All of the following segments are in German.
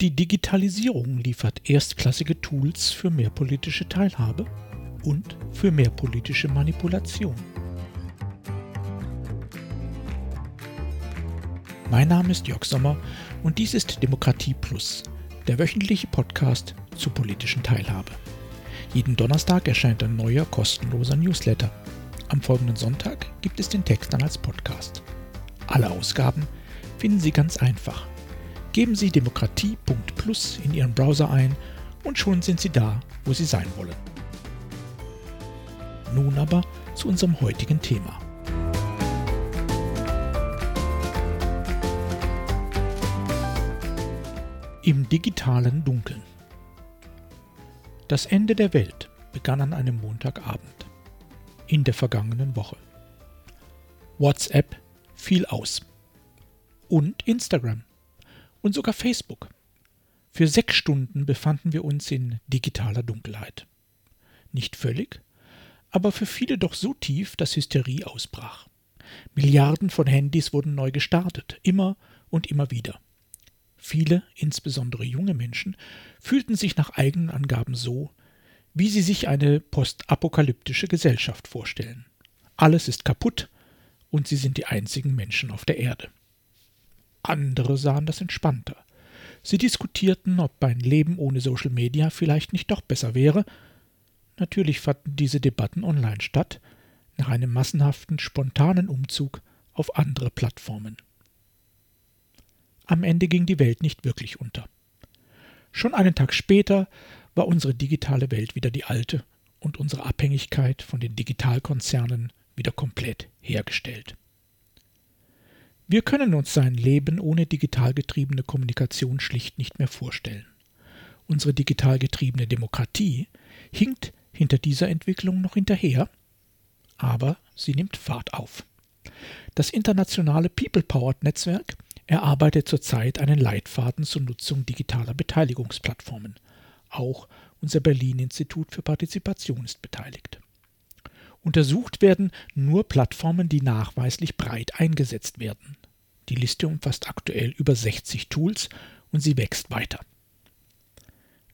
Die Digitalisierung liefert erstklassige Tools für mehr politische Teilhabe und für mehr politische Manipulation. Mein Name ist Jörg Sommer und dies ist Demokratie Plus, der wöchentliche Podcast zur politischen Teilhabe. Jeden Donnerstag erscheint ein neuer kostenloser Newsletter. Am folgenden Sonntag gibt es den Text dann als Podcast. Alle Ausgaben finden Sie ganz einfach Geben Sie demokratie.plus in Ihren Browser ein und schon sind Sie da, wo Sie sein wollen. Nun aber zu unserem heutigen Thema. Im digitalen Dunkeln. Das Ende der Welt begann an einem Montagabend in der vergangenen Woche. WhatsApp fiel aus. Und Instagram und sogar Facebook. Für sechs Stunden befanden wir uns in digitaler Dunkelheit. Nicht völlig, aber für viele doch so tief, dass Hysterie ausbrach. Milliarden von Handys wurden neu gestartet, immer und immer wieder. Viele, insbesondere junge Menschen, fühlten sich nach eigenen Angaben so, wie sie sich eine postapokalyptische Gesellschaft vorstellen. Alles ist kaputt und sie sind die einzigen Menschen auf der Erde. Andere sahen das entspannter. Sie diskutierten, ob ein Leben ohne Social Media vielleicht nicht doch besser wäre. Natürlich fanden diese Debatten online statt, nach einem massenhaften, spontanen Umzug auf andere Plattformen. Am Ende ging die Welt nicht wirklich unter. Schon einen Tag später war unsere digitale Welt wieder die alte und unsere Abhängigkeit von den Digitalkonzernen wieder komplett hergestellt. Wir können uns sein Leben ohne digital getriebene Kommunikation schlicht nicht mehr vorstellen. Unsere digital getriebene Demokratie hinkt hinter dieser Entwicklung noch hinterher, aber sie nimmt Fahrt auf. Das internationale People-Powered-Netzwerk erarbeitet zurzeit einen Leitfaden zur Nutzung digitaler Beteiligungsplattformen. Auch unser Berlin-Institut für Partizipation ist beteiligt. Untersucht werden nur Plattformen, die nachweislich breit eingesetzt werden. Die Liste umfasst aktuell über 60 Tools und sie wächst weiter.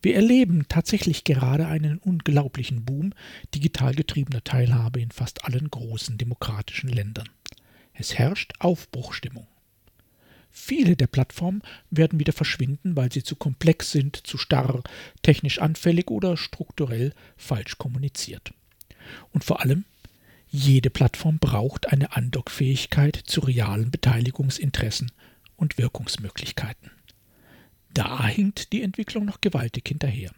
Wir erleben tatsächlich gerade einen unglaublichen Boom digital getriebener Teilhabe in fast allen großen demokratischen Ländern. Es herrscht Aufbruchstimmung. Viele der Plattformen werden wieder verschwinden, weil sie zu komplex sind, zu starr, technisch anfällig oder strukturell falsch kommuniziert. Und vor allem jede Plattform braucht eine Andockfähigkeit zu realen Beteiligungsinteressen und Wirkungsmöglichkeiten. Da hinkt die Entwicklung noch gewaltig hinterher.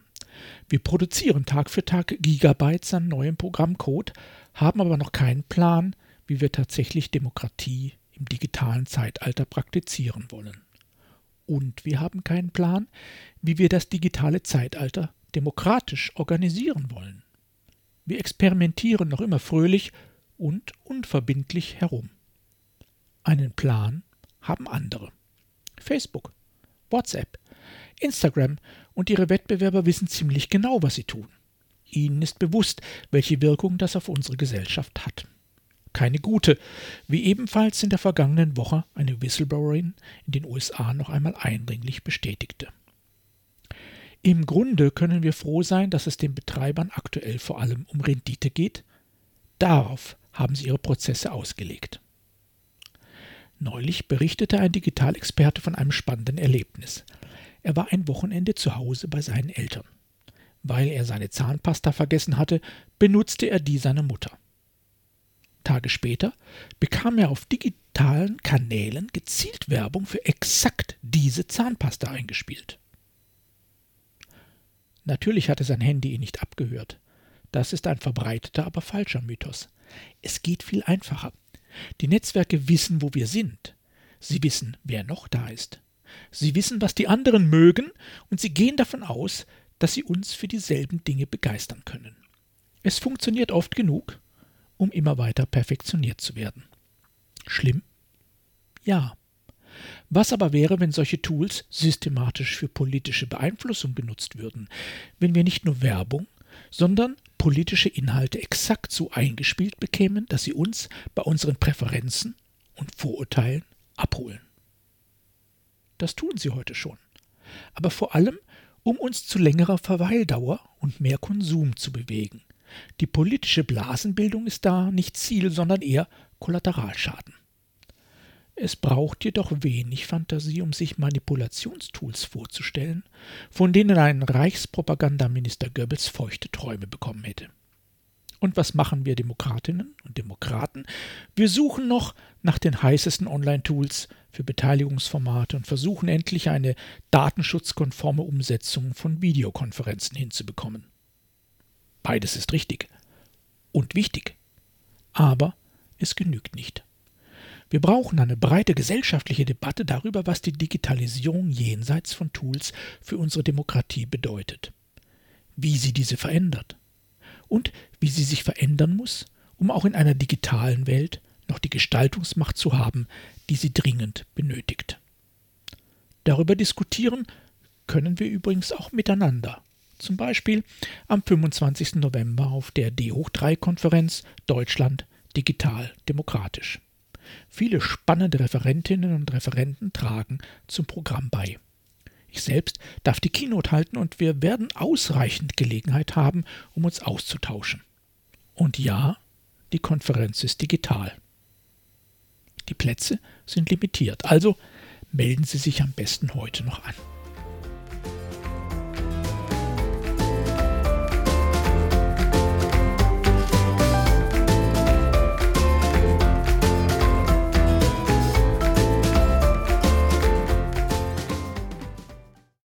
Wir produzieren Tag für Tag Gigabytes an neuem Programmcode, haben aber noch keinen Plan, wie wir tatsächlich Demokratie im digitalen Zeitalter praktizieren wollen. Und wir haben keinen Plan, wie wir das digitale Zeitalter demokratisch organisieren wollen. Wir experimentieren noch immer fröhlich und unverbindlich herum. Einen Plan haben andere. Facebook, WhatsApp, Instagram und ihre Wettbewerber wissen ziemlich genau, was sie tun. Ihnen ist bewusst, welche Wirkung das auf unsere Gesellschaft hat. Keine gute, wie ebenfalls in der vergangenen Woche eine Whistleblowerin in den USA noch einmal eindringlich bestätigte. Im Grunde können wir froh sein, dass es den Betreibern aktuell vor allem um Rendite geht. Darauf haben sie ihre Prozesse ausgelegt. Neulich berichtete ein Digitalexperte von einem spannenden Erlebnis. Er war ein Wochenende zu Hause bei seinen Eltern. Weil er seine Zahnpasta vergessen hatte, benutzte er die seiner Mutter. Tage später bekam er auf digitalen Kanälen gezielt Werbung für exakt diese Zahnpasta eingespielt. Natürlich hatte sein Handy ihn nicht abgehört. Das ist ein verbreiteter, aber falscher Mythos. Es geht viel einfacher. Die Netzwerke wissen, wo wir sind. Sie wissen, wer noch da ist. Sie wissen, was die anderen mögen, und sie gehen davon aus, dass sie uns für dieselben Dinge begeistern können. Es funktioniert oft genug, um immer weiter perfektioniert zu werden. Schlimm? Ja. Was aber wäre, wenn solche Tools systematisch für politische Beeinflussung genutzt würden, wenn wir nicht nur Werbung, sondern politische Inhalte exakt so eingespielt bekämen, dass sie uns bei unseren Präferenzen und Vorurteilen abholen? Das tun sie heute schon. aber vor allem, um uns zu längerer Verweildauer und mehr Konsum zu bewegen. Die politische Blasenbildung ist da nicht Ziel, sondern eher Kollateralschaden. Es braucht jedoch wenig Fantasie, um sich Manipulationstools vorzustellen, von denen ein Reichspropagandaminister Goebbels feuchte Träume bekommen hätte. Und was machen wir Demokratinnen und Demokraten? Wir suchen noch nach den heißesten Online-Tools für Beteiligungsformate und versuchen endlich eine datenschutzkonforme Umsetzung von Videokonferenzen hinzubekommen. Beides ist richtig und wichtig, aber es genügt nicht. Wir brauchen eine breite gesellschaftliche Debatte darüber, was die Digitalisierung jenseits von Tools für unsere Demokratie bedeutet, wie sie diese verändert und wie sie sich verändern muss, um auch in einer digitalen Welt noch die Gestaltungsmacht zu haben, die sie dringend benötigt. Darüber diskutieren können wir übrigens auch miteinander. Zum Beispiel am 25. November auf der D-3-Konferenz Deutschland digital demokratisch. Viele spannende Referentinnen und Referenten tragen zum Programm bei. Ich selbst darf die Keynote halten und wir werden ausreichend Gelegenheit haben, um uns auszutauschen. Und ja, die Konferenz ist digital. Die Plätze sind limitiert, also melden Sie sich am besten heute noch an.